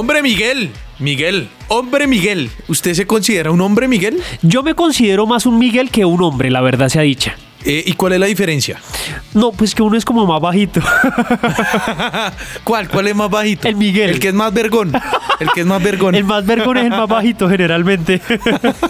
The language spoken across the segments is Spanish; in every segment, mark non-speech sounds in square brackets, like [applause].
Hombre Miguel, Miguel, hombre Miguel. ¿Usted se considera un hombre Miguel? Yo me considero más un Miguel que un hombre, la verdad sea dicha. Eh, ¿Y cuál es la diferencia? No, pues que uno es como más bajito. [laughs] ¿Cuál? ¿Cuál es más bajito? El Miguel. El que es más vergón. El que es más vergón. El más vergón es el más bajito generalmente.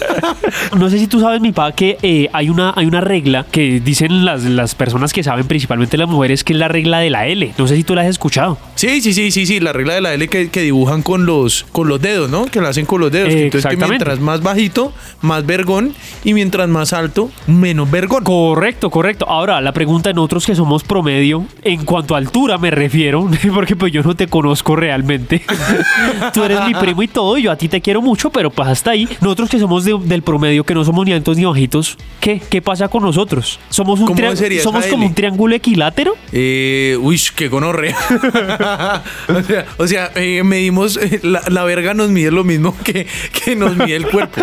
[laughs] no sé si tú sabes, mi pa, que eh, hay, una, hay una regla que dicen las, las personas que saben, principalmente las mujeres, que es la regla de la L. No sé si tú la has escuchado. Sí, sí, sí, sí, sí. La regla de la L que, que dibujan con los, con los dedos, ¿no? Que la hacen con los dedos. Eh, Entonces que mientras más bajito, más vergón. Y mientras más alto, menos vergón. Correcto, correcto. Ahora, la pregunta en nosotros que somos promedio, en cuanto a altura me refiero, [laughs] porque pues yo no te conozco realmente. [laughs] Tú eres mi primo y todo, y yo a ti te quiero mucho, pero pues hasta ahí. Nosotros que somos de- del promedio, que no somos ni altos ni bajitos, ¿qué? ¿Qué pasa con nosotros? ¿Somos, un ¿Cómo trian- sería esa ¿somos como un triángulo equilátero? Eh, uy, qué gonorrea. [laughs] o sea, o sea, eh, medimos, eh, la, la verga nos mide lo mismo que, que nos mide el cuerpo.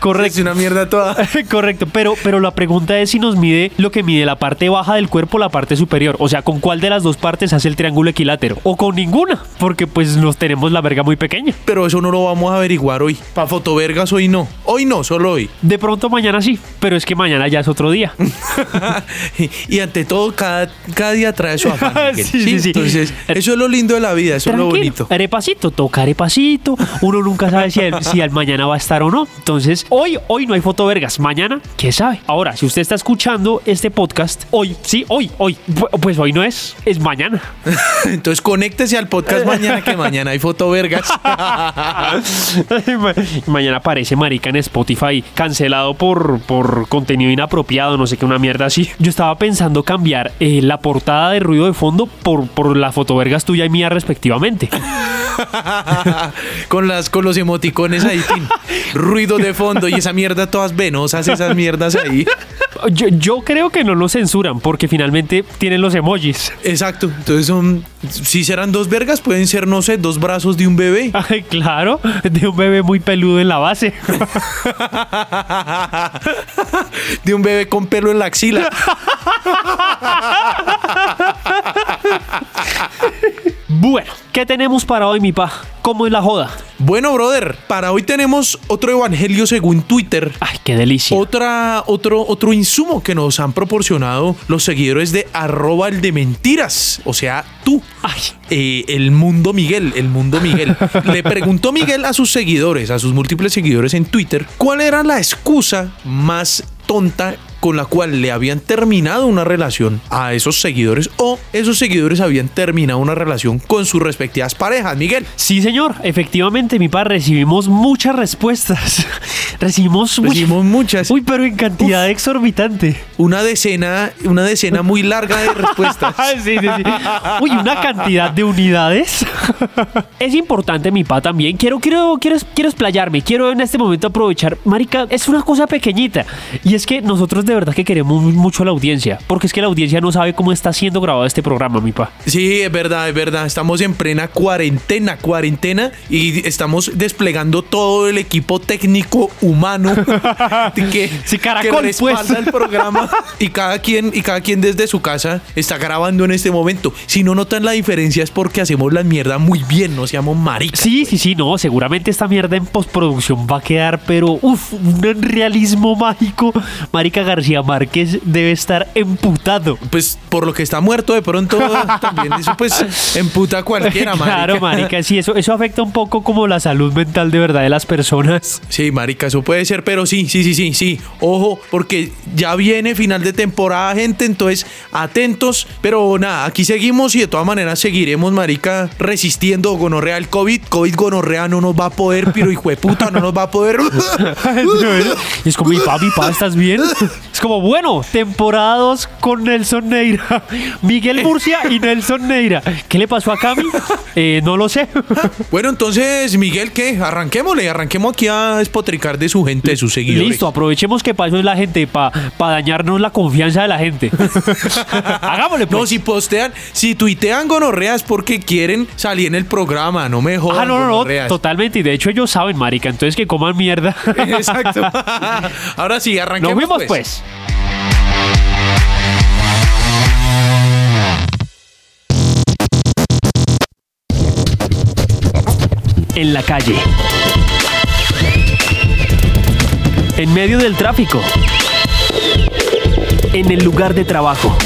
Correcto. Es una mierda toda. Correcto, pero, pero la pregunta es si nos mide lo que mide la parte baja del cuerpo la parte superior. O sea, ¿con cuál de las dos partes hace el triángulo equilátero? O con ninguna, porque pues nos tenemos la verga muy pequeña. Pero eso no lo vamos a averiguar hoy. Para fotovergas hoy no. Hoy no, solo hoy. De pronto mañana sí, pero es que mañana ya es otro día. [laughs] y ante todo, cada, cada día trae su afán. [laughs] Sí, sí, sí. Entonces, eso es lo lindo de la vida, eso es lo bonito. Arepasito, toca arepasito. Uno nunca sabe si el, [laughs] si el mañana va a estar o no. Entonces, hoy, hoy no hay fotovergas. Mañana, ¿qué sabe? Ahora, si usted está escuchando este podcast, hoy, sí, hoy, hoy, pu- pues hoy no es, es mañana. [laughs] Entonces, conéctese al podcast [laughs] mañana, que mañana hay fotovergas. [laughs] Ma- Mañana aparece marica en Spotify cancelado por, por contenido inapropiado, no sé qué, una mierda así. Yo estaba pensando cambiar eh, la portada de ruido de fondo por, por las fotovergas tuya y mía respectivamente. con, las, con los emoticones ahí, ruido de fondo y esa mierda todas venosas, esas mierdas ahí. Yo, yo creo que no lo censuran porque finalmente tienen los emojis. Exacto. Entonces son, si serán dos vergas, pueden ser, no sé, dos brazos de un bebé. [laughs] Ay, claro, de un bebé muy peludo en la base. de un bebé con pelo en la axila. [laughs] Bueno, ¿qué tenemos para hoy, mi pa? ¿Cómo es la joda? Bueno, brother, para hoy tenemos otro evangelio según Twitter. Ay, qué delicia. Otra, otro, otro insumo que nos han proporcionado los seguidores de arroba el de mentiras. O sea, tú. Ay, Eh, el mundo Miguel, el mundo Miguel. [laughs] Le preguntó Miguel a sus seguidores, a sus múltiples seguidores en Twitter, cuál era la excusa más tonta con la cual le habían terminado una relación a esos seguidores o esos seguidores habían terminado una relación con sus respectivas parejas, Miguel. Sí, señor. Efectivamente, mi pa, recibimos muchas respuestas. [laughs] recibimos, muchas- Recibimos muchas. Uy, pero en cantidad exorbitante. Una decena, una decena muy larga de respuestas. [laughs] sí, sí, sí. Uy, una cantidad de unidades. [laughs] es importante, mi pa, también. Quiero, quiero, quiero, quiero explayarme. Quiero en este momento aprovechar. Marica, es una cosa pequeñita. Y es que nosotros de verdad que queremos mucho a la audiencia. Porque es que la audiencia no sabe cómo está siendo grabado este programa, mi pa. Sí, es verdad, es verdad. Estamos en plena cuarentena, cuarentena y estamos desplegando todo el equipo técnico humano [laughs] que, Sí, caracol, que respalda pues. el programa [laughs] y cada quien y cada quien desde su casa está grabando en este momento. Si no notan la diferencia es porque hacemos la mierda muy bien, no seamos maricas. Sí, sí, sí, no, seguramente esta mierda en postproducción va a quedar, pero uff, un realismo mágico. Marica García Márquez debe estar emputado. Pues por lo que está muerto de pronto [laughs] también eso pues emputa a cualquiera, claro, marica, sí, eso, eso afecta un poco como la salud mental de verdad de las personas. Sí, marica, eso puede ser, pero sí, sí, sí, sí, sí. Ojo, porque ya viene final de temporada, gente, entonces atentos. Pero nada, aquí seguimos y de todas maneras seguiremos, marica, resistiendo gonorrea el COVID. COVID gonorrea no nos va a poder, pero hijo de puta, no nos va a poder. [laughs] Es como, mi pa, mi pa, ¿estás bien? [laughs] Es como, bueno, temporada 2 con Nelson Neira. [laughs] Miguel Murcia y Nelson Neira. ¿Qué le pasó a Cami? Eh, no lo sé. [laughs] bueno, entonces, Miguel, ¿qué? Arranquémosle, arranquemos aquí a despotricar de su gente, de sus seguidores. Listo, aprovechemos que para eso es la gente, para dañarnos la confianza de la gente. [laughs] Hagámosle, pues. No, si postean, si tuitean gonorreas porque quieren salir en el programa, no me jodan. Ah, no, no, no, totalmente. Y de hecho ellos saben, marica. Entonces que coman mierda. Exacto. Ahora sí, Nos arranquemos. vemos, pues. En la calle. En medio del tráfico. En el lugar de trabajo.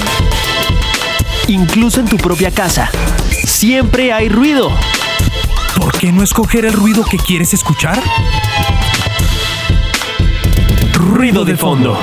Incluso en tu propia casa. Siempre hay ruido. ¿Por qué no escoger el ruido que quieres escuchar? Ruido de fondo.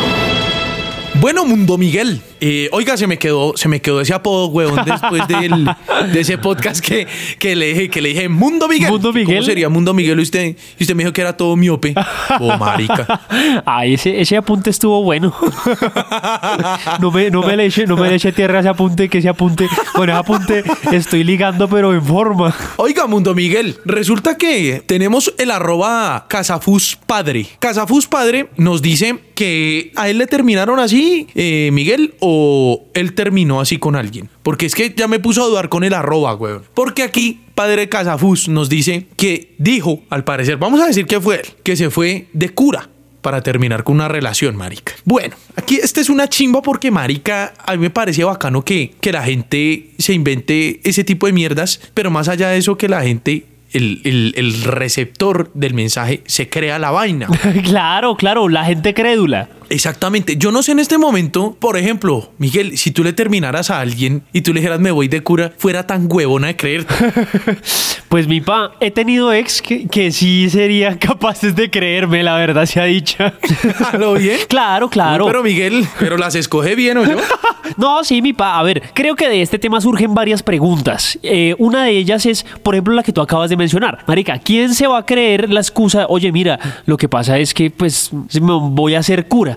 Bueno, Mundo Miguel. Eh, oiga, se me quedó, se me quedó ese apodo, huevón, después del- de ese podcast que, que le dije, que le dije Mundo Miguel. Mundo Miguel. ¿Cómo sería Mundo Miguel? Y usted, y usted me dijo que era todo miope. [laughs] Oh, marica. Ay, ese, ese apunte estuvo bueno. [laughs] No me, no, me le eche, no me le eche tierra ese apunte, que ese apunte, con ese apunte estoy ligando, pero en forma. Oiga, Mundo Miguel, resulta que tenemos el arroba Casafus Padre. Casafus Padre nos dice que a él le terminaron así, eh, Miguel, o él terminó así con alguien. Porque es que ya me puso a dudar con el arroba, weón. Porque aquí, Padre Casafus nos dice que dijo, al parecer, vamos a decir que fue él, que se fue de cura para terminar con una relación, marica. Bueno, aquí esta es una chimba porque, marica, a mí me parece bacano que, que la gente se invente ese tipo de mierdas, pero más allá de eso, que la gente, el, el- el receptor del mensaje, se crea la vaina. [laughs] Claro, claro, la gente crédula. Exactamente. Yo no sé en este momento, por ejemplo, Miguel, si tú le terminaras a alguien y tú le dijeras me voy de cura, fuera tan huevona de creerte. [laughs] Pues mi pa, he tenido ex que, que sí serían [laughs] capaces de creerme, la verdad se ha dicho. ¿A [laughs] lo bien? Claro, claro. Uy, pero Miguel, pero las escoge bien o yo. No, sí, mi pa. A ver, creo que de este tema surgen varias preguntas. Eh, una de ellas es, por ejemplo, la que tú acabas de mencionar. Marica, ¿quién se va a creer la excusa? Oye, mira, lo que pasa es que, pues, me voy a hacer cura.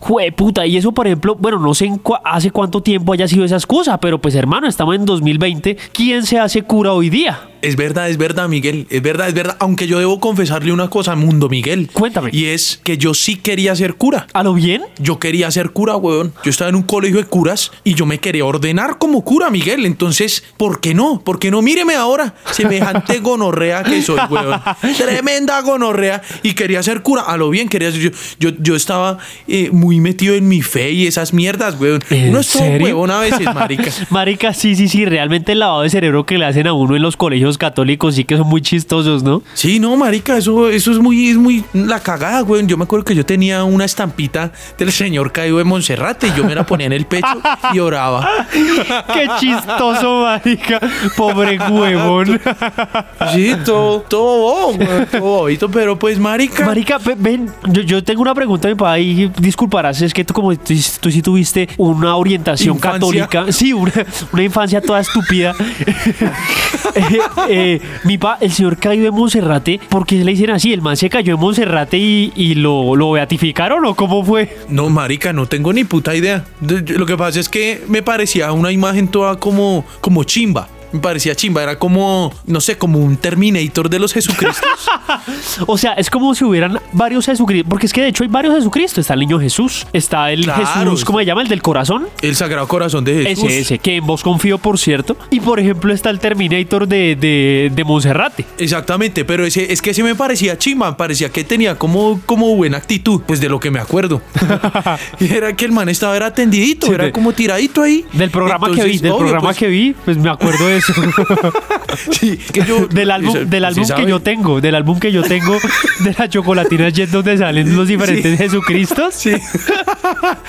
Jue puta, y eso, por ejemplo, bueno, no sé en hace cuánto tiempo haya sido esa excusa, pero pues, hermano, estamos en 2020. ¿Quién se hace cura hoy día? Es verdad, es verdad, Miguel. Es verdad, es verdad. Aunque yo debo confesarle una cosa, Mundo Miguel. Cuéntame. Y es que yo sí quería ser cura. ¿A lo bien? Yo quería ser cura, weón. Yo estaba en un colegio de curas y yo me quería ordenar como cura, Miguel. Entonces, ¿por qué no? ¿Por qué no? Míreme ahora. Semejante [laughs] gonorrea que soy, weón. Tremenda gonorrea. Y quería ser cura. A lo bien, quería ser. Yo, yo, yo estaba eh, muy metido en mi fe y esas mierdas, weón. ¿En Uno es todo serio? huevón a veces, marica. [laughs] Marica, sí, sí, sí, realmente el lavado de cerebro que le hacen a uno en los colegios católicos sí que son muy chistosos, ¿no? Sí, no, marica, eso, eso es muy, es muy la cagada, güey. Yo me acuerdo que yo tenía una estampita del señor caído de Monserrate y yo me la ponía en el pecho y oraba. [laughs] Qué chistoso, marica. Pobre huevón. Sí, todo, todo todo bobito, pero pues, marica. Marica, ve- ven, yo, yo tengo una pregunta, mi papá, y disculparás, es que tú como tú, tú sí tuviste una orientación Infancia. católica, sí, una, una infancia toda estúpida. [laughs] Eh, eh, mi papá, el señor cayó de Monserrate, ¿por qué le dicen así? ¿El man se cayó de Monserrate y, y lo, lo beatificaron o cómo fue? No, marica, no tengo ni puta idea. De- de- Lo que pasa es que me parecía una imagen toda como, como chimba. Me parecía chimba, era como, no sé, como un Terminator de los Jesucristos. [laughs] O sea, es como si hubieran varios Jesucristo, porque es que de hecho hay varios Jesucristo. Está el niño Jesús, está el Claro. Jesús, ¿cómo se llama? El del corazón. El Sagrado Corazón de Jesús. Ese, ese, que en vos confío, por cierto. Y por ejemplo está el Terminator de, de, de Monserrate. Exactamente, pero ese, es que ese me parecía chimba, parecía que tenía como, como buena actitud, pues de lo que me acuerdo. [laughs] [laughs] Era que el man estaba era atendidito, Sí, era como tiradito ahí. Del programa que vi, del obvio, programa pues, que vi, pues me acuerdo de しょ [laughs] sí, que yo- del álbum, se- del se álbum que yo tengo, del álbum que yo tengo de la chocolatina Jet donde salen los diferentes. Jesucristos. Sí.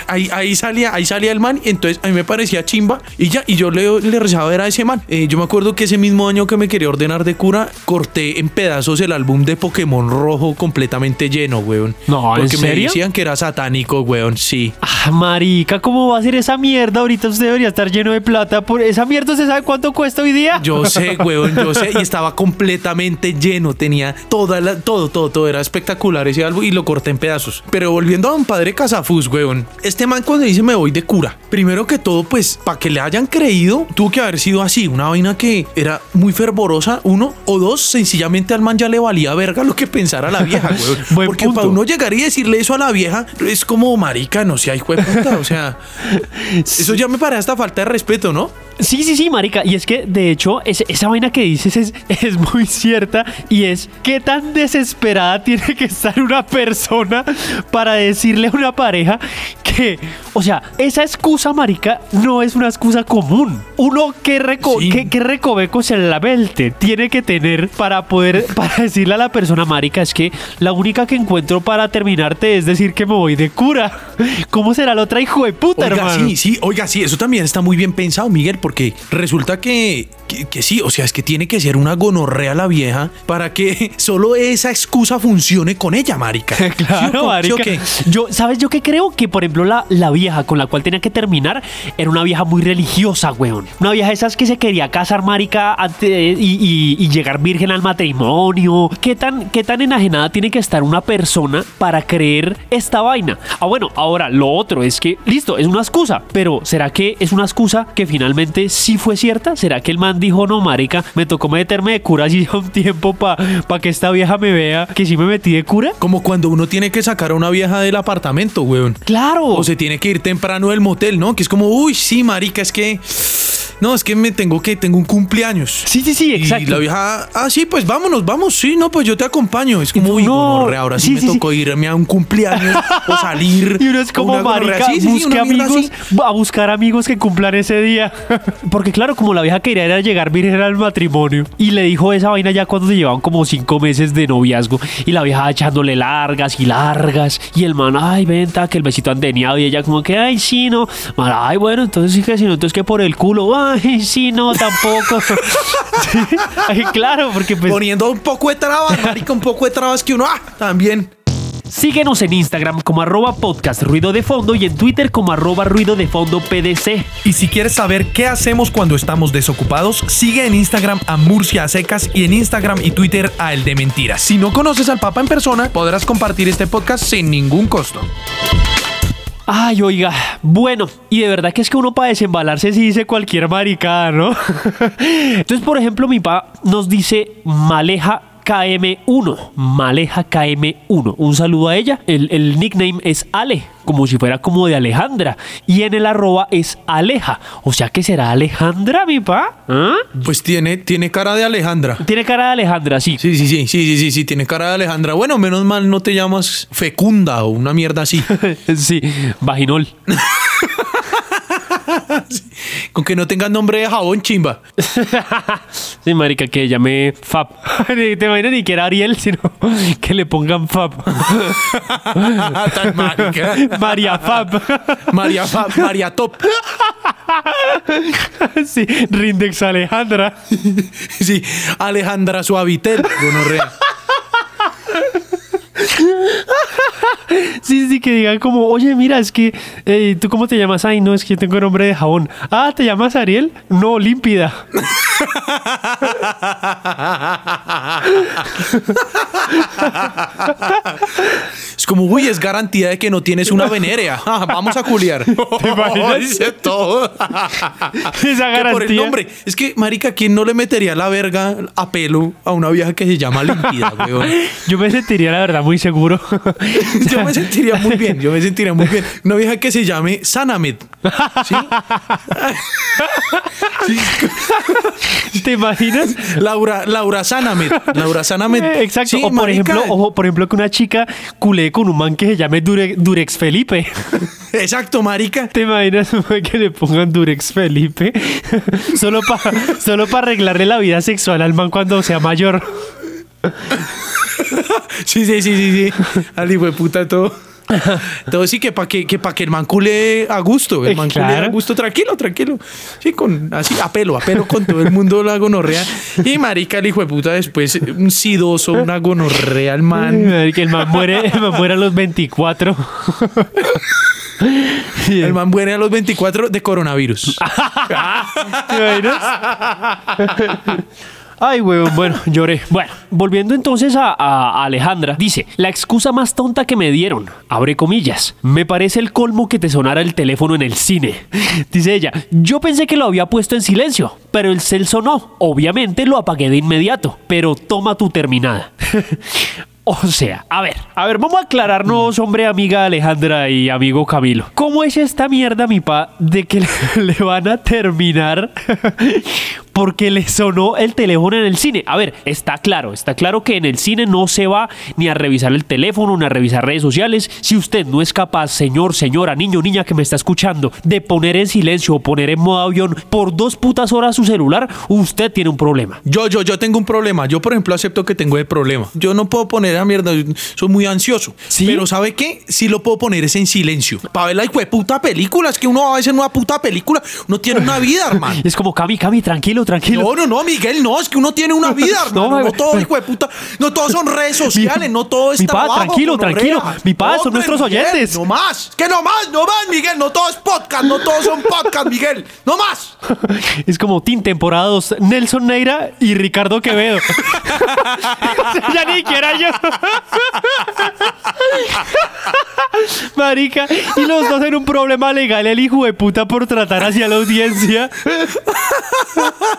ahí, ahí salía, ahí salía el man, y entonces a mí me parecía chimba y ya, y yo le, le rezaba ver a ese man. Eh, yo me acuerdo que ese mismo año que me quería ordenar de cura, corté en pedazos el álbum de Pokémon rojo completamente lleno, weón. No, ¿en Porque me serio? decían que era satánico, weón, sí. Ah, marica, ¿cómo va a ser esa mierda? Ahorita usted debería estar lleno de plata por esa mierda. ¿Usted sabe cuánto cuesta hoy día? Yo sé, weón, [laughs] yo sé. Y estaba completamente lleno. Tenía toda la, todo, todo, todo. Era espectacular ese álbum y lo corté en pedazos. Pero volviendo a don padre Casafus, weón. Este man cuando dice me voy de cura. Primero que todo, pues, para que le hayan creído, tuvo que haber sido así. Una vaina que era muy fervorosa, uno. O dos, sencillamente al man ya le valía verga lo que pensara la vieja, [laughs] weón. Buen Porque punto. para uno llegar y decirle eso a la vieja, es como marica, no sea hijo de puta. O sea, [laughs] eso ya me parece hasta falta de respeto, ¿no? Sí, sí, sí, marica. Y es que, de hecho, es- esa vaina que dices es, [laughs] es muy cierta. Y es qué tan desesperada tiene que estar una persona para decirle a una pareja que que, o sea, esa excusa, marica, no es una excusa común. Uno que, reco Sí. que, que recovecos en la mente tiene que tener para poder, [laughs] para decirle a la persona, marica, es que la única que encuentro para terminarte es decir que me voy de cura. [laughs] ¿Cómo será la otra hijo de puta, Oiga, hermano? sí, sí, oiga, sí, eso también está muy bien pensado, Miguel, porque resulta que, que, que sí, o sea, es que tiene que ser una gonorrea la vieja para que [laughs] solo esa excusa funcione con ella, marica. ¿Sí o Claro, sí marica. Yo, ¿sabes yo qué creo? Que, por ejemplo, la, la vieja con la cual tenía que terminar era una vieja muy religiosa, weón. Una vieja de esas que se quería casar, marica, antes de- y, y- y llegar virgen al matrimonio. ¿Qué tan, ¿Qué tan enajenada tiene que estar una persona para creer esta vaina? Ah, bueno, ahora, lo otro es que, listo, es una excusa, pero ¿será que es una excusa que finalmente sí fue cierta? ¿Será que el man dijo, no, marica, me tocó meterme de cura así [laughs] un tiempo para que esta vieja me vea que sí me metí de cura? Como cuando uno tiene que sacar a una vieja del apartamento, weón. Claro. O se tiene que temprano del motel, ¿no? Que es como, uy, sí, marica, es que... No, es que me tengo que, tengo un cumpleaños. Sí, sí, sí, exacto. Y la vieja, ah, sí, pues vámonos, vamos, sí, no, pues yo te acompaño. Es como, uy, no, gonorrea, ahora sí, sí, me sí, sí. tocó irme a un cumpleaños o [laughs] salir. Y uno es como marica, Sí, sí, sí, busque amigos, a buscar amigos que cumplan ese día. [laughs] Porque claro, como la vieja quería era llegar virgen al matrimonio y le dijo esa vaina ya cuando se llevaban como cinco meses de noviazgo y la vieja echándole largas y largas y el man, ay, venta, que el besito andeneado y ella como que, ay, sí, no. Man, ay, bueno, entonces sí que si no, entonces que por el culo, ay, sí, no, tampoco. [laughs] Ay, claro, porque pues... Poniendo un poco de trabas, [laughs] marica, un poco de trabas que uno, ah, también. Síguenos en Instagram como arroba podcast ruido de fondo y en Twitter como arroba ruido de fondo PDC. Y si quieres saber qué hacemos cuando estamos desocupados, sigue en Instagram a Murcia a Secas y en Instagram y Twitter a El de Mentiras. Si no conoces al Papa en persona, podrás compartir este podcast sin ningún costo. Ay, oiga, bueno, y de verdad que es que uno para desembalarse sí dice cualquier maricada, ¿no? [laughs] Entonces, por ejemplo, mi pa nos dice Maleja KM1, Maleja KM1. Un saludo a ella. El, el nickname es Ale, como si fuera como de Alejandra. Y en el arroba es Aleja. O sea que será Alejandra, mi pa. ¿Ah? Pues tiene, tiene cara de Alejandra. Tiene cara de Alejandra, sí. Sí, sí, sí, sí, sí, sí, sí, tiene cara de Alejandra. Bueno, menos mal no te llamas Fecunda o una mierda así. [laughs] Sí, vaginol. [laughs] [laughs] Con que no tengas nombre de jabón chimba. Sí, marica, que llame Fab. [laughs] Ni Te imaginas ni que era Ariel, sino que le pongan Fab. [laughs] Tan marica. María Fab. María, Fa- María Top. Sí, Rindex Alejandra. Sí, Alejandra Suavitel. Gonorrea. [laughs] Sí, sí, que digan como, oye, mira, es que, ¿tú cómo te llamas? Ay, no, es que yo tengo nombre de jabón. Ah, ¿te llamas Ariel? No, límpida. [laughs] Es como, uy, es garantía de que no tienes una venérea. Ah, [laughs] vamos a culiar. ¿Te imaginas? Dice todo. Esa Que por el garantía. nombre. Es que, marica, ¿quién no le metería la verga a pelo a una vieja que se llama Limpida, weón? Yo me sentiría, la verdad, muy seguro. [laughs] Yo me sentiría muy bien, yo me sentiría muy bien. Una vieja que se llame Sanamed. [laughs] ¿Sí? ¿Te imaginas? Laura, Laura Sanamed. Laura Sanamed. Eh, Exacto. Sí, o por marica. ejemplo, ojo, por ejemplo, que una chica culé con un man que se llame Dure- Durex Felipe. [laughs] Exacto, marica. ¿Te imaginas que le pongan Durex Felipe? solo para solo pa arreglarle la vida sexual al man cuando sea mayor. [laughs] Sí, sí, sí, sí, sí. Al hijo de puta todo. Todo sí que para que, que, pa que el man cule a gusto. El man claro. a gusto, tranquilo, tranquilo. Sí, con así, a pelo, a pelo con todo el mundo la gonorrea. Y marica, el hijo de puta, después un sidoso, una gonorrea, el man. Que el man muere, el man muere a los 24. Sí, El man muere a los 24 de coronavirus. [laughs] ¿Te imaginas? Ay, weón, bueno, [laughs] lloré. Bueno, volviendo entonces a, a Alejandra, dice, la excusa más tonta que me dieron, abre comillas, me parece el colmo que te sonara el teléfono en el cine. [laughs] Dice ella, yo pensé que lo había puesto en silencio, pero el cel sonó. Obviamente lo apagué de inmediato, pero toma tu terminada. [laughs] O sea, a ver, a ver, vamos a aclararnos, hombre, amiga Alejandra y amigo Camilo. ¿Cómo es esta mierda, mi pa, de que le, le van a terminar porque le sonó el teléfono en el cine. A ver, está claro, está claro que en el cine no se va ni a revisar el teléfono, ni a revisar redes sociales. Si usted no es capaz, señor, señora, niño, niña que me está escuchando, de poner en silencio o poner en modo avión por dos putas horas su celular, usted tiene un problema. Yo, yo, yo tengo un problema. Yo, por ejemplo, acepto que tengo el problema. Yo no puedo poner a mierda, soy muy ansioso. ¿Sí? Pero ¿sabe qué? Sí lo puedo poner es en silencio. Para ver la hijo de puta película. Es que uno a veces en una puta película, uno tiene una vida, [laughs] hermano. Es como, Cami, Cami, tranquilo, tranquilo. No, no, no, Miguel, no, es que uno tiene una vida, hermano. No, No, todo, hijo de puta. No todos son redes sociales, no todo es mi trabajo, tranquilo, gonorrea. tranquilo. Mi pa, son nuestros Miguel, oyentes. No más, que no más, no más, Miguel. No todo es podcast, no todos son podcast, Miguel. No más. [laughs] Es como Team Temporada 2, Nelson Neira y Ricardo Quevedo. [laughs] ya ni quiera yo. [laughs] Marica, y los dos en un problema legal, el hijo de puta por tratar hacia la audiencia.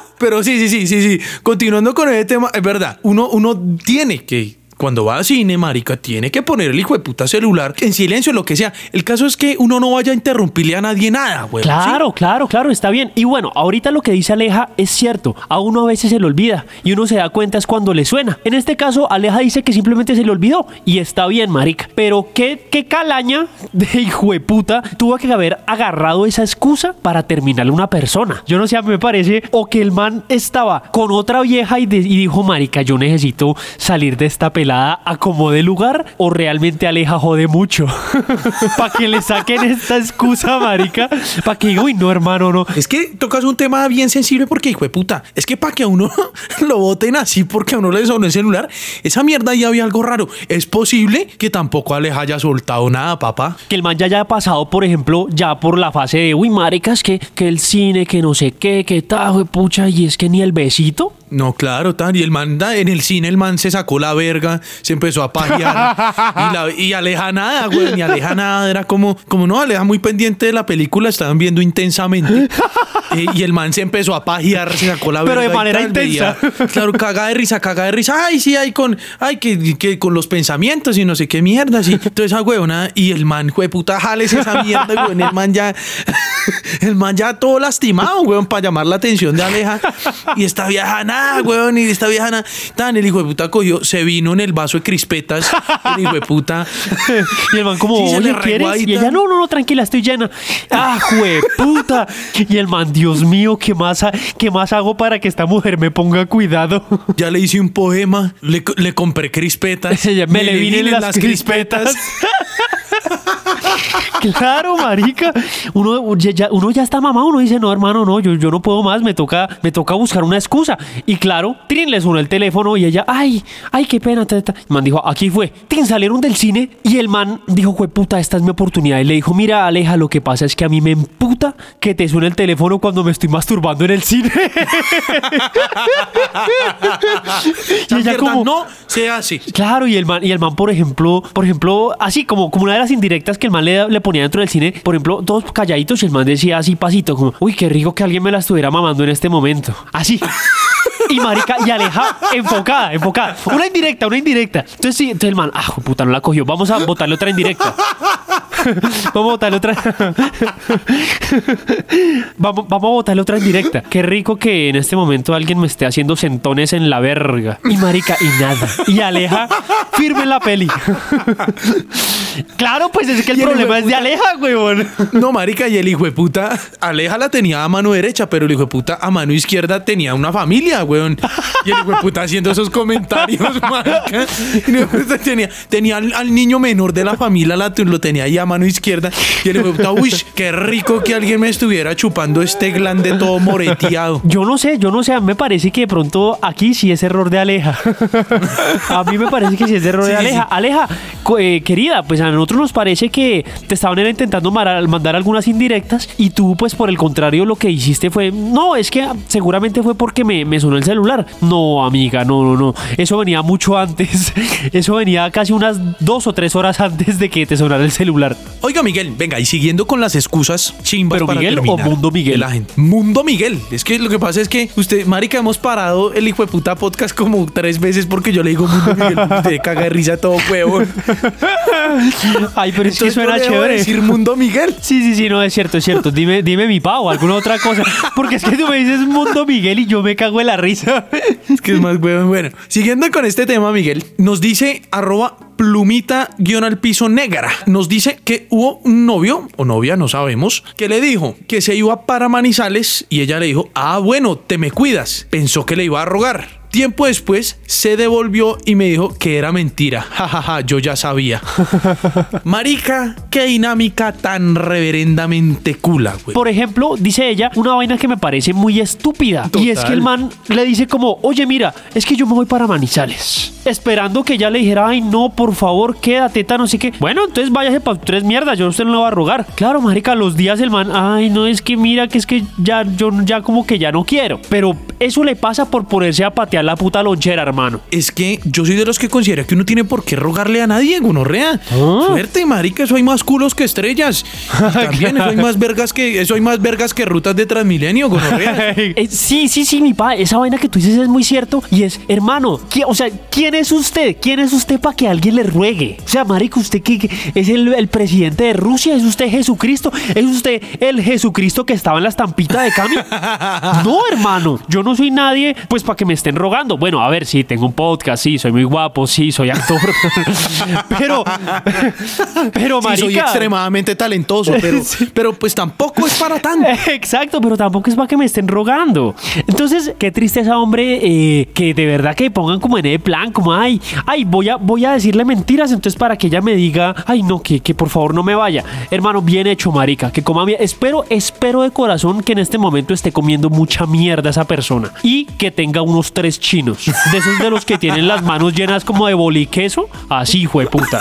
[laughs] Pero sí, sí, sí, sí, sí. Continuando con ese tema, es verdad, uno, uno tiene que, cuando va a cine, marica, tiene que poner el hijo de puta celular en silencio, lo que sea. El caso es que uno no vaya a interrumpirle a nadie nada, güey. Claro, claro, claro, está bien. Y bueno, ahorita lo que dice Aleja es cierto. A uno a veces se le olvida y uno se da cuenta es cuando le suena. En este caso, Aleja dice que simplemente se le olvidó y está bien, marica. Pero qué, qué calaña de hijo de puta tuvo que haber agarrado esa excusa para terminarle a una persona. Yo no sé, a mí me parece o que el man estaba con otra vieja y, de- y dijo, marica, yo necesito salir de esta pelada a como de lugar o realmente Aleja jode mucho. [laughs] para que le saquen esta excusa, marica. Para que diga, uy, no, hermano, no. Es que tocas un tema bien sensible porque, hijo de puta, es que para que a uno [laughs] lo voten así porque a uno le sonó el celular, esa mierda ya había algo raro. Es posible que tampoco Aleja haya soltado nada, papá. Que el man ya haya pasado, por ejemplo, ya por la fase de, uy, maricas, que, que el cine, que no sé qué, que tajo, pucha, y es que ni el besito. No, claro, tal. Y el man, da- en el cine, el man se sacó la verga, se empezó a pajear. [laughs] y, la- y Aleja nada, güey, ni Aleja nada. Era como, como no, Aleja muy pendiente de la película, estaban viendo intensamente. [laughs] Eh, y el man se empezó a pajear, se sacó la Pero de manera tal, intensa. veía- claro, caga de risa, caga de risa. Ay, sí, ay, con, ay, que, que con los pensamientos y no sé qué mierda. Sí. Entonces, esa huevona, y el man, güey, puta, jales esa mierda, güey. El man ya, [laughs] el man ya todo lastimado, weón, para llamar la atención de Aleja. Y esta vieja nada, weón, y esta vieja nada. Tan, el hijo de puta cogió, se vino en el vaso de crispetas. El hijo de puta. Y el man como, Sí, oye, ¿quieres? ahí, Y ella, no, no, no, tranquila, estoy llena. ¡Ah, puta! Y el man, Dios mío, ¿qué más, ha- ¿qué más hago para que esta mujer me ponga cuidado? [laughs] Ya le hice un poema, le, le compré crispetas. [laughs] Me le vinen las crispetas. [laughs] [laughs] Claro, marica. Uno ya, uno ya está mamado, uno dice, no, hermano, no, yo, yo no puedo más, me toca, me toca buscar una excusa. Y claro, Trin le sonó el teléfono y ella, ay, ay, qué pena. ta, ta". El man dijo, aquí fue. Trin salieron del cine y el man dijo, puta, esta es mi oportunidad. Y le dijo, mira, Aleja, lo que pasa es que a mí me emputa que te suene el teléfono cuando me estoy masturbando en el cine. [laughs] Y ella como, no se hace. Claro, y el man, y el man, por ejemplo, por ejemplo, así como, como una de las indirectas que el man le, le ponía dentro del cine, por ejemplo, todos calladitos y el man decía así pasito, como, uy, qué rico que alguien me la estuviera mamando en este momento. Así. [laughs] Y marica, y aleja, enfocada, enfocada. Una indirecta, una indirecta. Entonces sí, entonces el man, ah, puta, no la cogió. Vamos a botarle otra indirecta. Vamos a botarle otra. [laughs] vamos, vamos a botarle otra indirecta. Qué rico que en este momento alguien me esté haciendo sentones en la verga. Y marica, y nada. Y Aleja, firme en la peli. [laughs] claro, pues es que el problema es de Aleja, huevón. No, marica, y el hijo de puta, Aleja la tenía a mano derecha, pero el hijo de puta a mano izquierda tenía una familia, weón. Y el hijo de puta haciendo esos comentarios, [laughs] marica. Y el hijo de puta tenía, tenía al, al niño menor de la familia, la, lo tenía ahí a mano izquierda. Y el puta, uy, qué rico que alguien me estuviera chupando este glande todo moreteado. Yo no sé, yo no sé, a mí me parece que de pronto aquí sí es error de Aleja. [laughs] a mí me parece que sí es error Sí, de Aleja. sí. Aleja, eh, querida, pues a nosotros nos parece que te estaban intentando mandar algunas indirectas y tú pues por el contrario lo que hiciste fue, no, es que seguramente fue porque me, me sonó el celular. No, amiga, no, no, no. Eso venía mucho antes. [laughs] Eso venía casi unas dos o tres horas antes de que te sonara el celular. Oiga, Miguel, venga, y siguiendo con las excusas chimbas ¿Pero para Miguel o terminar Mundo Miguel? la gente. Mundo Miguel. Es que lo que pasa es que usted, marica, hemos parado el hijo de puta podcast como tres veces porque yo le digo Mundo Miguel. [laughs] Usted caga de risa todo huevón. [laughs] Ay, pero es que suena chévere. decir Mundo Miguel. Sí, sí, sí, no, es cierto, es cierto. Dime, dime mi pavo, alguna otra cosa. Porque es que tú me dices Mundo Miguel y yo me cago en la risa. Es que es más huevón. Bueno, siguiendo con este tema, Miguel, nos dice arroba plumita guion al piso negra. Nos dice que hubo un novio o novia, no sabemos, que le dijo que se iba para Manizales y ella le dijo, ah, bueno, te me cuidas. Pensó que le iba a rogar. Tiempo después se devolvió y me dijo que era mentira. [laughs] Jajaja, yo ya sabía. [laughs] Marica, qué dinámica tan reverendamente cula, güey. Por ejemplo, dice ella una vaina que me parece muy estúpida. Y es que el man le dice como, oye, mira, es que yo me voy para Manizales. Esperando que ella le dijera, ay, no, por favor, quédate, tan no sé qué. Bueno, entonces váyase para tres mierdas, yo usted no le va a rogar. Claro, marica, los días el man, ay, no, es que mira, que es que ya, yo ya como que ya no quiero. Pero eso le pasa por ponerse a patear la puta lonchera, hermano. Es que yo soy de los que considera que uno tiene por qué rogarle a nadie, gonorrea. Ah. Suerte, marica, eso hay más culos que estrellas. [laughs] También eso hay más vergas que eso hay más vergas que rutas de Transmilenio, gonorrea. [laughs] Eh, sí, sí, sí, mi pa, esa vaina que tú dices es muy cierto y es, hermano, ¿qui- o sea, ¿quién es usted? ¿Quién es usted para que alguien le ruegue? O sea, marico, usted que que es el, el presidente de Rusia, es usted Jesucristo, es usted el Jesucristo que estaba en la estampita de Cami. [laughs] No, hermano, yo no soy nadie, pues para que me estén rogando. Bueno, a ver, sí, tengo un podcast, sí, soy muy guapo, sí, soy actor, [laughs] pero, pero, Sí, marica, soy extremadamente talentoso, pero, [laughs] pero pues tampoco es para tanto. [laughs] Exacto, pero tampoco es para que me estén rogando. Entonces, qué tristeza, hombre, eh, que de verdad que pongan como en el plan, como, ay, ay, voy a, voy a decirle mentiras, entonces para que ella me diga, ay, no, que, que por favor no me vaya. Hermano, bien hecho, marica, que coma bien. Espero, espero de corazón que en este momento esté comiendo mucha mierda esa persona y que tenga unos tres chinos, de esos de los que tienen las manos llenas como de boliqueso, así, fue puta.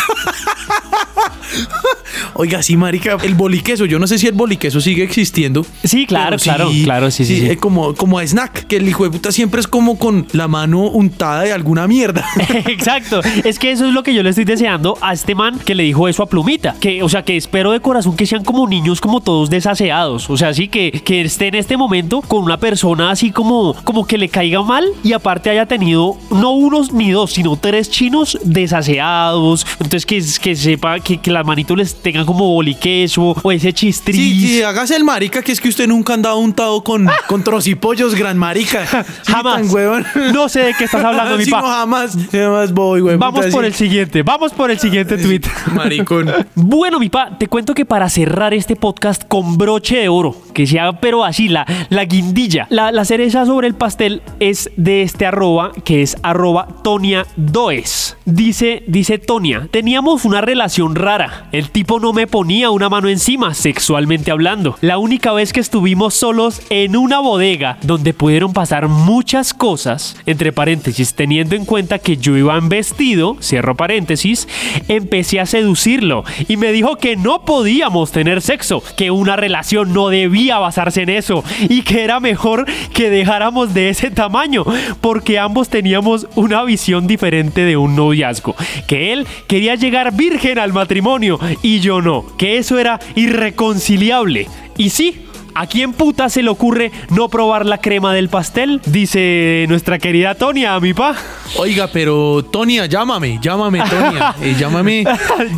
Oiga, sí, marica, el boliqueso, yo no sé si el boliqueso sigue existiendo. Sí, claro, claro, claro, sí, sí, sí. es como, como a snack, que el hijo de puta siempre es como con la mano untada de alguna mierda. [laughs] Exacto, es que eso es lo que yo le estoy deseando a este man que le dijo eso a Plumita. Que, o sea, que espero de corazón que sean como niños, como todos desaseados. O sea, así que, que esté en este momento con una persona así como, como que le caiga mal y aparte haya tenido no unos ni dos, sino tres chinos desaseados. Entonces, que, que sepa que, que las manitos les tengan como boliqueso o ese chistriz. Sí, sí, hágase el marica, que es que usted nunca ha andado untado con, con trocipollos, gran marica. [laughs] Sí, Jamás. tan huevón. No sé de qué estás hablando, [laughs] mi Sí, pa. no, jamás, jamás voy, güey. Vamos por el siguiente, vamos por el siguiente tweet. [laughs] Maricón. Bueno, mi pa, te cuento que para cerrar este podcast con broche de oro, que sea, pero así, la, la guindilla, la, la cereza sobre el pastel es de este arroba, que es arroba Tonia Does. Dice, dice Tonia, teníamos una relación rara. El tipo no me ponía una mano encima, sexualmente hablando. La única vez que estuvimos solos en una bodega donde pudieron pasar muchas cosas, entre paréntesis, teniendo en cuenta que yo iba en vestido, cierro paréntesis, empecé a seducirlo y me dijo que no podíamos tener sexo, que una relación no debía basarse en eso y que era mejor que dejáramos de ese tamaño, porque ambos teníamos una visión diferente de un noviazgo, que él quería llegar virgen al matrimonio y yo no, que eso era irreconciliable. Y sí, ¿A quién puta se le ocurre no probar la crema del pastel? Dice nuestra querida Tonia, mi pa. Oiga, pero Tonia, llámame, llámame, Tonia. [laughs] Eh, llámame.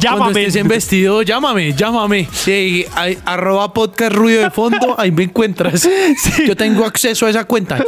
Cuando estés en vestido, llámame, llámame. Sí, arroba podcast ruido de fondo, ahí me encuentras. [laughs] Yo tengo acceso a esa cuenta.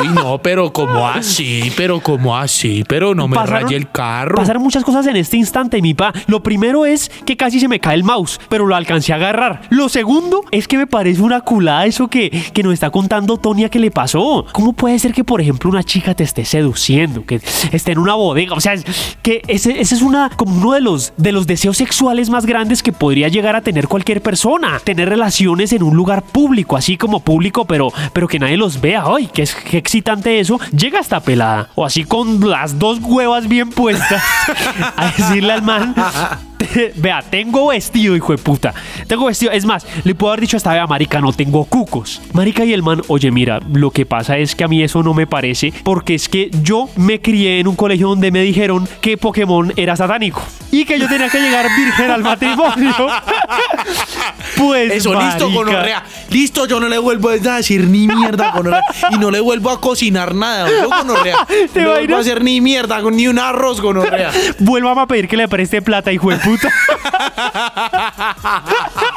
Uy, no, pero como así, pero como así, pero no me Pasaron- raye el carro. Pasaron muchas cosas en este instante, mi pa. Lo primero es que casi se me cae el mouse, pero lo alcancé a agarrar. Lo segundo es que me parece una culada eso que, que nos está contando Tonia que le pasó. ¿Cómo puede ser que, por ejemplo, una chica te esté seduciendo, que esté en una bodega? O sea, que ese, ese es una, como uno de los, de los deseos sexuales más grandes que podría llegar a tener cualquier persona. Tener relaciones en un lugar público, así como público, pero, pero que nadie los vea. ¡Ay, qué, qué excitante eso! Llega hasta pelada. O así con las dos huevas bien puestas [laughs] a decirle al man. vea, tengo vestido, hijo de puta. Tengo vestido. Es más, le puedo haber dicho hasta, vea, marica, no tengo cucos. Marica y el man, oye, mira, lo que pasa es que a mí eso no me parece porque es que yo me crié en un colegio donde me dijeron que Pokémon era satánico y que yo tenía que llegar virgen al matrimonio. [laughs] pues, Eso, listo, marica. gonorrea. Listo, yo no le vuelvo a decir ni mierda, gonorrea. Y no le vuelvo a cocinar nada, yo, gonorrea. [laughs] ¿Te No vuelvo a hacer ni mierda, ni un arroz, gonorrea. Vuelva a pedir que le preste plata, hijo de puta. [laughs]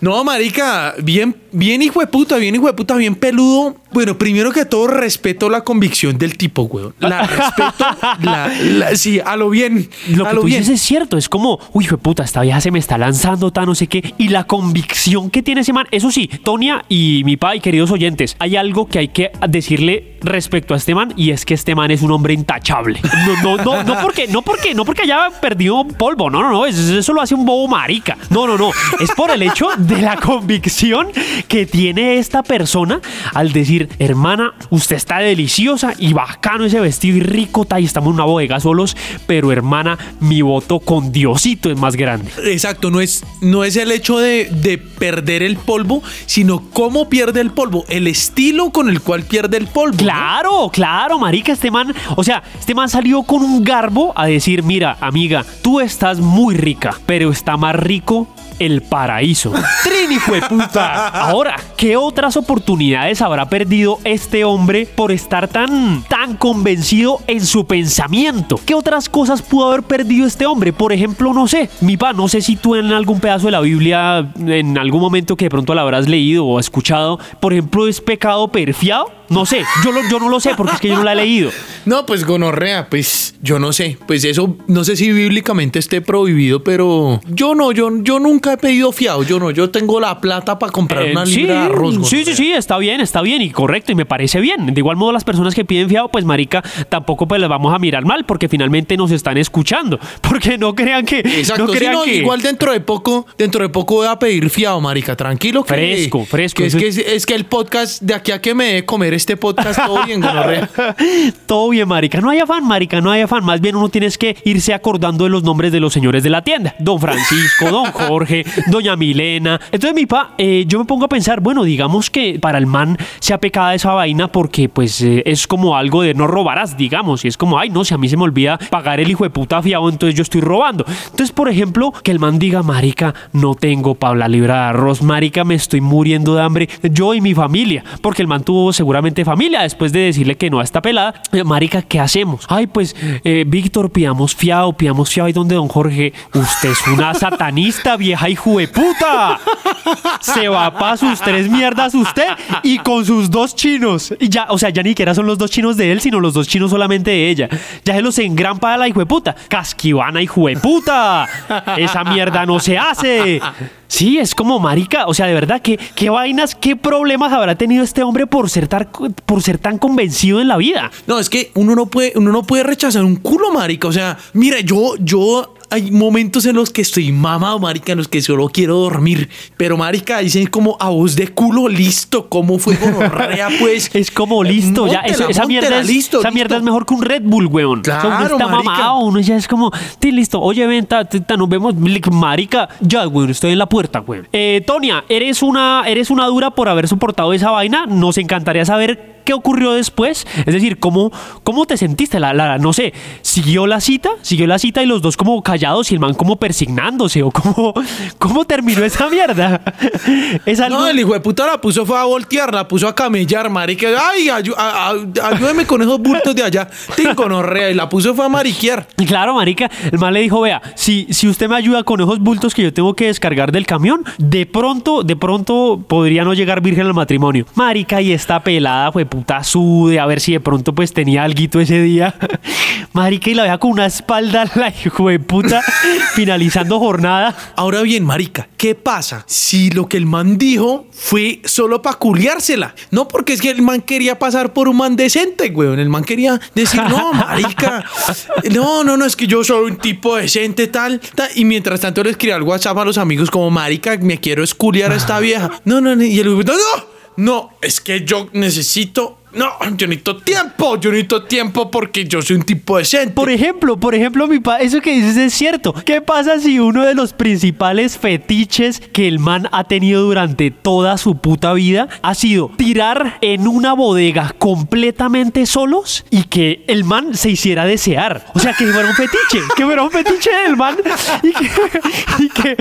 No, marica, bien, bien hijo de puta, bien hijo de puta, bien peludo. Bueno, primero que todo, respeto la convicción del tipo, weón. La respeto, la, la- sí, a lo bien. Lo a que lo tú bien. dices es cierto, es como, uy, hijo de puta, esta vieja se me está lanzando, tan no sé qué. Y la convicción que tiene ese man, eso sí, Tonia y mi pa y queridos oyentes, hay algo que hay que decirle respecto a este man y es que este man es un hombre intachable. No, no, no, no porque, no porque, no porque haya perdido polvo, no, no, no, eso, eso lo hace un bobo marica. No, no, no, es por el hecho de la convicción que tiene esta persona al decir, hermana, usted está deliciosa y bacano ese vestido y rico, ta, y estamos en una bodega solos, pero hermana, mi voto con Diosito es más grande. Exacto, no es, no es el hecho de, de perder el polvo, sino cómo pierde el polvo, el estilo con el cual pierde el polvo. ¿no? Claro, claro, marica, este man, o sea, este man salió con un garbo a decir, mira, amiga, tú estás muy rica, pero está más rico el paraíso. Trini fue puta. Ahora, ¿qué otras oportunidades habrá perdido este hombre por estar tan, tan convencido en su pensamiento? ¿Qué otras cosas pudo haber perdido este hombre? Por ejemplo, no sé, mi pa, no sé si tú en algún pedazo de la Biblia, en algún momento que de pronto la habrás leído o escuchado, por ejemplo, es pecado perfiado. No sé, yo, lo- yo no lo sé porque es que yo no la he leído. [laughs] No, pues gonorrea, pues yo no sé. Pues eso, no sé si bíblicamente esté prohibido, pero yo no, yo, yo nunca he pedido fiado. Yo no, yo tengo la plata para comprar Eh, una sí, libra de arroz. sí, sí, sí, está bien, está bien y correcto y me parece bien. De igual modo, las personas que piden fiado, pues marica, tampoco pues les vamos a mirar mal porque finalmente nos están escuchando. [laughs] Porque no crean que... Exacto, no sí, crean no, que... igual dentro de poco, dentro de poco voy a pedir fiado, marica, tranquilo. Que, Fresco, fresco, que es, que es- que el podcast, de aquí a que me dé comer este podcast, todo bien, gonorrea. [laughs] Todo bien, marica. No hay afán, marica, no hay afán. Más bien uno tienes que irse acordando de los nombres de los señores de la tienda. Don Francisco, don [laughs] Jorge, doña Milena. Entonces, mi pa, eh, yo me pongo a pensar, bueno, digamos que para el man se ha pecado esa vaina porque pues eh, es como algo de no robarás, digamos. Y es como, ay, no, si a mí se me olvida pagar el hijo de puta fiado, entonces yo estoy robando. Entonces, por ejemplo, que el man diga, marica, no tengo para la libra de arroz, marica, me estoy muriendo de hambre, yo y mi familia. Porque el man tuvo seguramente familia después de decirle que no a esta pelada. Eh, Marica, ¿qué hacemos? Ay, pues, eh, Víctor, pidamos fiado, pidamos fiado. ¿Y donde don Jorge? Usted es una [laughs] satanista, vieja hijo de puta. Se va para sus tres mierdas usted y con sus dos chinos. Y ya, o sea, ya ni siquiera son los dos chinos de él, sino los dos chinos solamente de ella. Ya se los engrampa a la hijo de puta. Casquivana, hijo de puta. Esa mierda no se hace. Sí, es como marica. O sea, de verdad, ¿qué, qué vainas, qué problemas habrá tenido este hombre por ser, tan, por ser tan convencido en la vida? No, es que uno no puede, uno no puede rechazar un culo, marica. O sea, mira, yo, yo hay momentos en los que estoy mamado, marica, en los que solo quiero dormir. Pero, marica, dicen como a voz de culo, listo, ¿cómo fue gonorrea, [laughs] pues? Es como listo, ya. Eso- esa mierda, es, listo, esa mierda listo. es mejor que un Red Bull, weón. Claro, O sea, uno está marica. mamado, uno ya es como, sí, listo. Oye, venta, nos vemos, marica. Ya, weón, estoy en la puerta, weón. Eh, Tonia, eres una, eres una dura por haber soportado esa vaina. Nos encantaría saber qué ocurrió después. Es decir, cómo, cómo te sentiste. La, la, no sé, siguió la cita, siguió la cita y los dos como callados y el man como persignándose o cómo, [laughs] cómo terminó esa mierda. [laughs] Es algo. No, el hijo de puta la puso fue a voltear, la puso a camellar, marica. Ay, ayu- a- a- ayúdeme con esos bultos de allá. Tengo gonorrea y la puso fue a mariquear. Y [laughs] Claro, marica, el man le dijo, vea, si, si usted me ayuda con esos bultos que yo tengo que descargar del camión, de pronto, de pronto podría no llegar virgen al matrimonio. Marica, y esta pelada fue puta sude, a ver si de pronto pues tenía alguito ese día. Marica, y la vea con una espalda, la hijo de puta, [laughs] finalizando jornada. Ahora bien, marica, ¿qué pasa si lo que el man dijo fue solo para culiársela? No, porque es que el man quería pasar por un man decente, weón. El man quería decir, no, [laughs] marica, no, no, no, es que yo soy un tipo decente, tal, tal. Y mientras tanto le escribía al WhatsApp a los amigos como, marica, me quiero esculiar a esta vieja. No, no, no. Y el güey, no, no, no, es que yo necesito No, yo necesito tiempo, yo necesito tiempo porque yo soy un tipo decente. Por ejemplo, por ejemplo, mi pa, eso que dices es cierto. ¿Qué pasa si uno de los principales fetiches que el man ha tenido durante toda su puta vida ha sido tirar en una bodega completamente solos y que el man se hiciera desear? O sea, que fuera un fetiche, que fuera un fetiche del man y que, y que,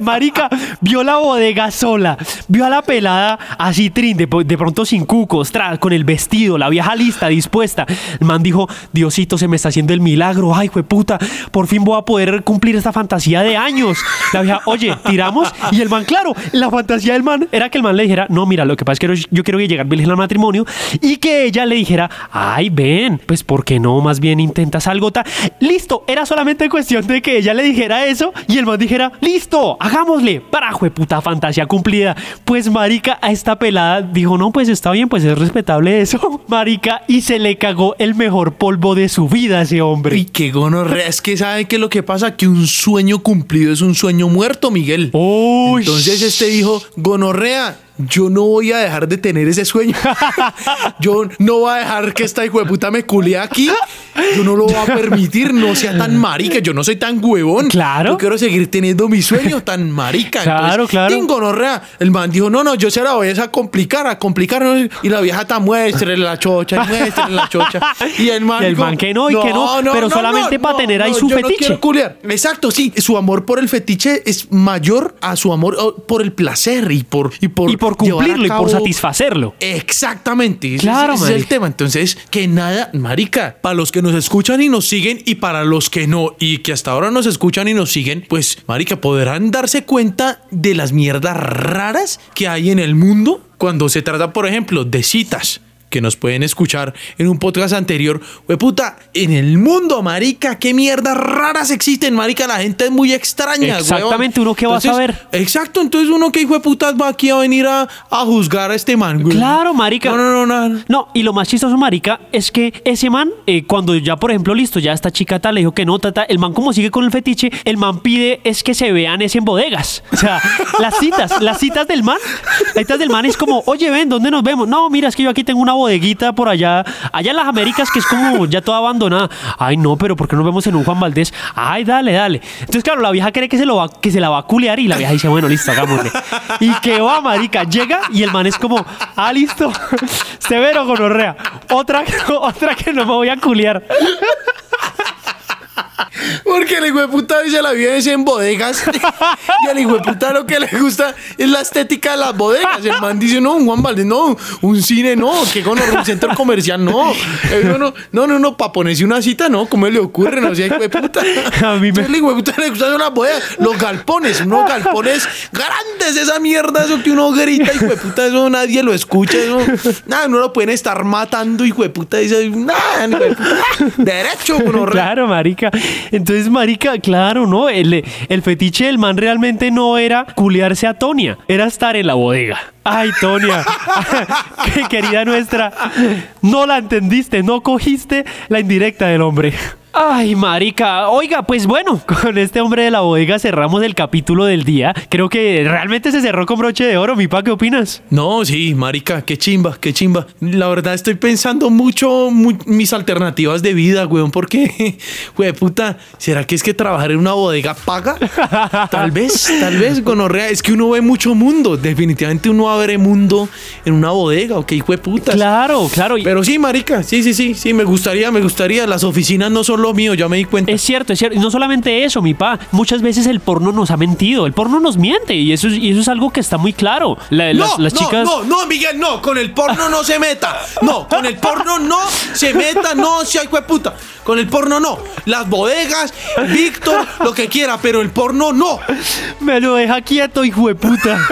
marica vio la bodega sola, vio a la pelada así trin, de, de pronto sin cucos, tra- con el vestido, la vieja lista, dispuesta. El man dijo, Diosito, se me está haciendo el milagro. Ay, fue puta, por fin voy a poder cumplir esta fantasía de años. La vieja, oye, tiramos. Y el man, claro, la fantasía del man era que el man le dijera, no, mira, lo que pasa es que yo- quiero llegar virgen al matrimonio. Y que ella le dijera, ay, ven, pues, ¿por qué no? Más bien intentas algo tal. Listo, era solamente cuestión de que ella le dijera eso y el man dijera, listo, hagámosle. Para, puta fantasía cumplida. Pues, marica, a esta pelada dijo, no, pues está bien, pues es respetable eso, [laughs] marica. Y se le cagó el mejor polvo de su vida a ese hombre. Y qué gonorrea, es que sabe que lo que pasa que un sueño cumplido es un sueño muerto, Miguel. Uy. Entonces este dijo, gonorrea, yo no voy a dejar de tener ese sueño. [laughs] yo no voy a dejar que esta hijo de puta me culea aquí. Yo no lo voy a [laughs] permitir, no sea tan marica. Yo no soy tan huevón. Claro. Yo quiero seguir teniendo mi sueño tan marica. Claro, claro. tin, gonorrea. El man dijo, no, no, yo se la voy a complicar, a complicar. ¿no? Y la vieja está muéstrele la chocha, y muéstrele la chocha. [laughs] Y el man Y el dijo, man que no, y que no, pero solamente pa' tener ahí su yo no fetiche. quiero. Exacto, sí. Su amor por el fetiche es mayor a su amor por el placer y por y por, y por a cumplirlo y por satisfacerlo. Exactamente. Ese- Claro, ese, es el tema. Entonces, que nada, marica, para los que nos escuchan y nos siguen y para los que no y que hasta ahora nos escuchan y nos siguen, pues, marica, podrán darse cuenta de las mierdas raras que hay en el mundo cuando se trata, por ejemplo, de citas que nos pueden escuchar en un podcast anterior. Hue puta, en el mundo, marica, qué mierdas raras existen, marica, la gente es muy extraña, Exactamente, uno qué va a saber. Exacto, entonces uno que hijo de putas va aquí a venir a, a juzgar a este man, güey. Claro, marica. No, no, no, no. No, y lo más chistoso, marica, es que ese man, eh, cuando ya, por ejemplo, listo, ya esta chica tal le dijo que no, tata, el man como sigue con el fetiche, el man pide es que se vean es en bodegas. O sea, las citas, las citas del man, las citas del man es como, oye, ven, ¿dónde nos vemos? No, mira, es que yo aquí tengo una bodeguita por allá, allá en las Américas, que es como ya toda abandonada. Ay, no, pero ¿por qué no nos vemos en un Juan Valdés? Ay, dale, dale. Entonces, claro, la vieja cree que se, lo que se la va a culear y la vieja dice, bueno, listo, hagámosle. Y que va, marica, llega y el man es como, ah, listo, [laughs] severo gonorrea. Otra, otra que no me voy a culiar. [laughs] Porque el hijo de puta dice la vida es en bodegas. y al hijo de puta lo que le gusta es la estética de las bodegas. El man dice, no, un Juan Valdez, no, un cine, no, que con un centro comercial, no. Eh, no, no, no, no, para ponerse una cita, no, ¿cómo le ocurre? No hijo de puta. A mí me- el hijo de puta le gustan las bodegas, los galpones, unos galpones grandes, esa mierda, eso que uno grita, hijo de puta, eso nadie lo escucha, eso, nada, no lo pueden estar matando, hijo de puta, dice, nada, hijo de puta, derecho, uno Claro, marica. Entonces, marica, claro, ¿no? El, el fetiche del man realmente no era culiarse a Tonia, era estar en la bodega. Ay, Tonia, [laughs] querida nuestra, no la entendiste, no cogiste la indirecta del hombre. Ay, marica. Oiga, pues bueno, [laughs] con este hombre de la bodega cerramos el capítulo del día. Creo que realmente se cerró con broche de oro. Mi pa, ¿qué opinas? No, sí, marica, qué chimba, qué chimba. La verdad estoy pensando mucho mu- mis alternativas de vida, weón, porque, [laughs] güey, puta, ¿será que es que trabajar en una bodega paga? [laughs] Tal vez, tal vez, gonorrea, es que uno ve mucho mundo, definitivamente uno va a ver el mundo en una bodega, ok, de puta. Claro, claro. Pero sí, marica, sí, sí, sí, sí, me gustaría, me gustaría. Las oficinas no son lo mío, ya me di cuenta. Es cierto, es cierto. Y no solamente eso, mi pa. Muchas veces el porno nos ha mentido. El porno nos miente. Y eso es, y eso es algo que está muy claro. La- No, las, las no, chicas. no, no, Miguel, no, con el porno no se meta. No, con el porno no se meta, no, si hay puta. Con el porno no. Las bodegas, Víctor, lo que quiera, pero el porno no. Me lo deja quieto, hijo de puta. [laughs]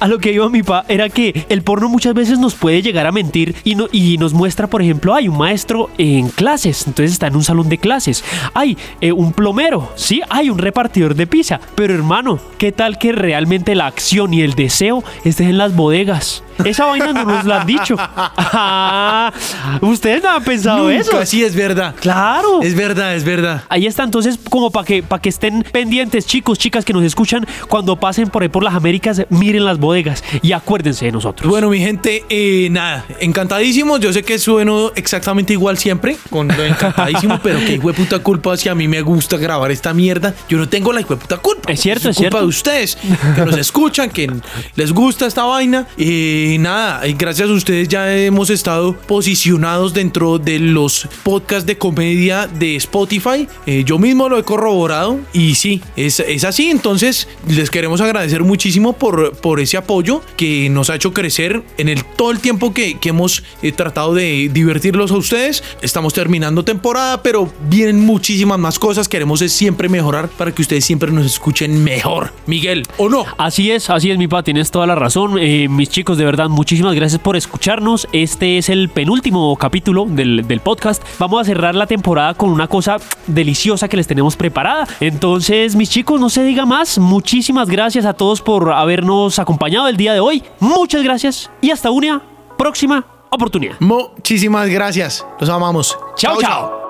A lo que iba mi pa era que el porno muchas veces nos puede llegar a mentir y, no- y nos muestra, por ejemplo, hay un maestro en clases, entonces está en un salón de clases. Hay eh, un plomero, sí, hay un repartidor de pizza. Pero hermano, ¿qué tal que realmente la acción y el deseo estén en las bodegas? Esa vaina no nos la han dicho. [laughs] Ah, Ustedes no han pensado Nunca, eso. sí, es verdad. Claro. Es verdad, es verdad. Ahí está, entonces, como para que, para que estén pendientes, chicos, chicas que nos escuchan, cuando pasen por ahí por las Américas, miren las bodegas y acuérdense de nosotros. Bueno, mi gente, eh, nada, encantadísimos. Yo sé que sueno exactamente igual siempre, con lo encantadísimo, [laughs] pero que hijo puta culpa si a mí me gusta grabar esta mierda. Yo no tengo la hijo puta culpa. Es cierto, es culpa cierto. de ustedes que nos escuchan, que les gusta esta vaina. Y nada, y gracias a ustedes ya hemos estado posicionados dentro de los podcasts de comedia de Spotify. Eh, yo mismo lo he corroborado y sí, es, es así. Entonces, les queremos agradecer muchísimo por, por ese apoyo que nos ha hecho crecer en el, todo el tiempo que, hemos eh, tratado de divertirlos a ustedes. Estamos terminando temporada, pero vienen muchísimas más cosas. Queremos es siempre mejorar para que ustedes siempre nos escuchen mejor. Miguel, ¿o no? Así es, así es, mi pa, tienes toda la razón. Eh, mis chicos, de verdad, muchísimas gracias por escucharnos. Este es el penúltimo capítulo del, del podcast. Vamos a cerrar la temporada con una cosa deliciosa que les tenemos preparada. Entonces, mis chicos, no se diga más. Muchísimas gracias a todos por habernos acompañado el día de hoy. Muchas gracias y hasta una próxima oportunidad. Muchísimas gracias. Los amamos. Chao, chao.